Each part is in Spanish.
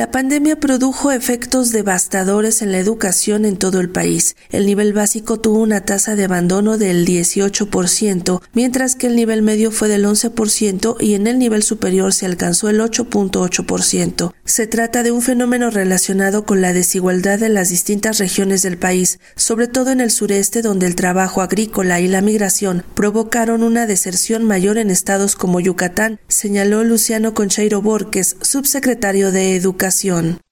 La pandemia produjo efectos devastadores en la educación en todo el país. El nivel básico tuvo una tasa de abandono del 18%, mientras que el nivel medio fue del 11% y en el nivel superior se alcanzó el 8.8%. Se trata de un fenómeno relacionado con la desigualdad en las distintas regiones del país, sobre todo en el sureste donde el trabajo agrícola y la migración provocaron una deserción mayor en estados como Yucatán, señaló Luciano Concheiro Borges, subsecretario de Educación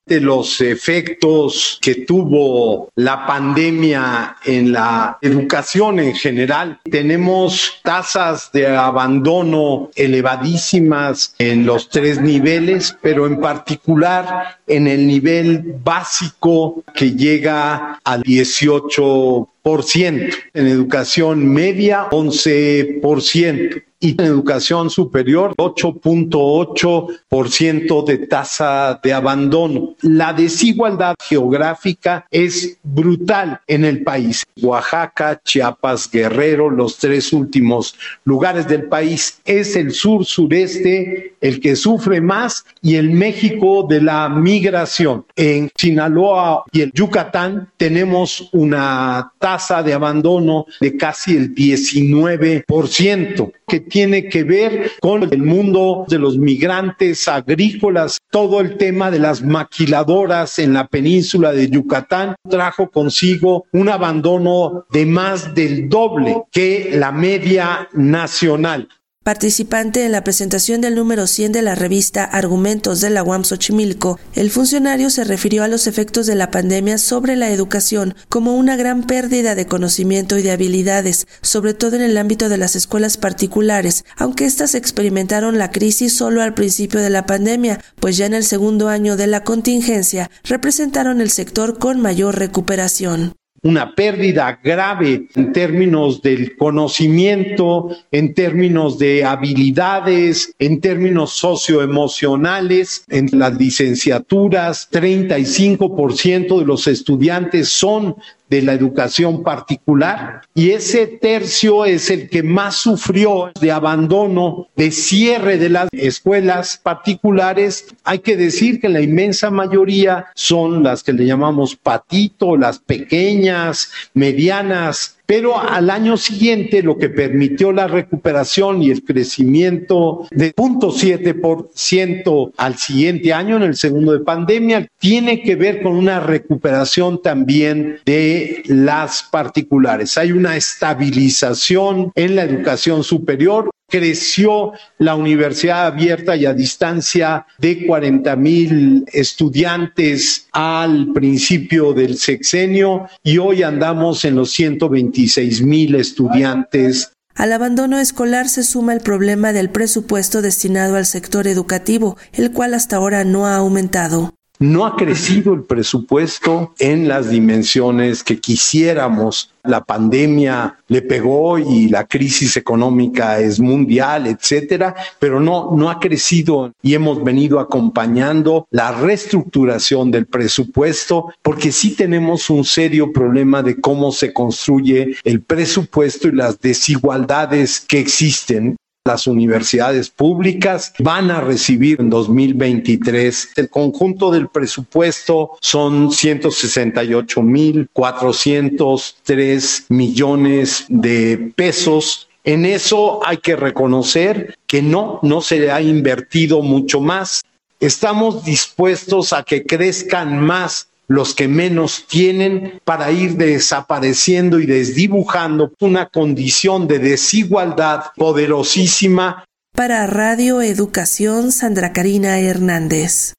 de los efectos que tuvo la pandemia en la educación en general. Tenemos tasas de abandono elevadísimas en los tres niveles, pero en particular en el nivel básico que llega al 18 en educación media 11%, y en educación superior 8.8% de tasa de abandono. La desigualdad geográfica es brutal en el país. Oaxaca, Chiapas, Guerrero, los tres últimos lugares del país. Es el sur sureste el que sufre más y el México de la migración. En Sinaloa y el Yucatán tenemos una tasa de abandono de casi el 19% que tiene que ver con el mundo de los migrantes agrícolas. Todo el tema de las maquiladoras en la península de Yucatán trajo consigo un abandono de más del doble que la media nacional. Participante en la presentación del número 100 de la revista Argumentos de la UAM Xochimilco, el funcionario se refirió a los efectos de la pandemia sobre la educación como una gran pérdida de conocimiento y de habilidades, sobre todo en el ámbito de las escuelas particulares, aunque éstas experimentaron la crisis solo al principio de la pandemia, pues ya en el segundo año de la contingencia representaron el sector con mayor recuperación una pérdida grave en términos del conocimiento, en términos de habilidades, en términos socioemocionales. En las licenciaturas, 35% de los estudiantes son de la educación particular y ese tercio es el que más sufrió de abandono, de cierre de las escuelas particulares. Hay que decir que la inmensa mayoría son las que le llamamos patito, las pequeñas, medianas pero al año siguiente lo que permitió la recuperación y el crecimiento de 0.7% al siguiente año, en el segundo de pandemia, tiene que ver con una recuperación también de las particulares. Hay una estabilización en la educación superior, creció la universidad abierta y a distancia de 40 mil estudiantes al principio del sexenio y hoy andamos en los 126 mil estudiantes al abandono escolar se suma el problema del presupuesto destinado al sector educativo, el cual hasta ahora no ha aumentado. No ha crecido el presupuesto en las dimensiones que quisiéramos. La pandemia le pegó y la crisis económica es mundial, etcétera, pero no, no ha crecido y hemos venido acompañando la reestructuración del presupuesto porque sí tenemos un serio problema de cómo se construye el presupuesto y las desigualdades que existen las universidades públicas van a recibir en 2023. El conjunto del presupuesto son 168 mil 403 millones de pesos. En eso hay que reconocer que no, no se ha invertido mucho más. Estamos dispuestos a que crezcan más los que menos tienen para ir desapareciendo y desdibujando una condición de desigualdad poderosísima. Para Radio Educación, Sandra Karina Hernández.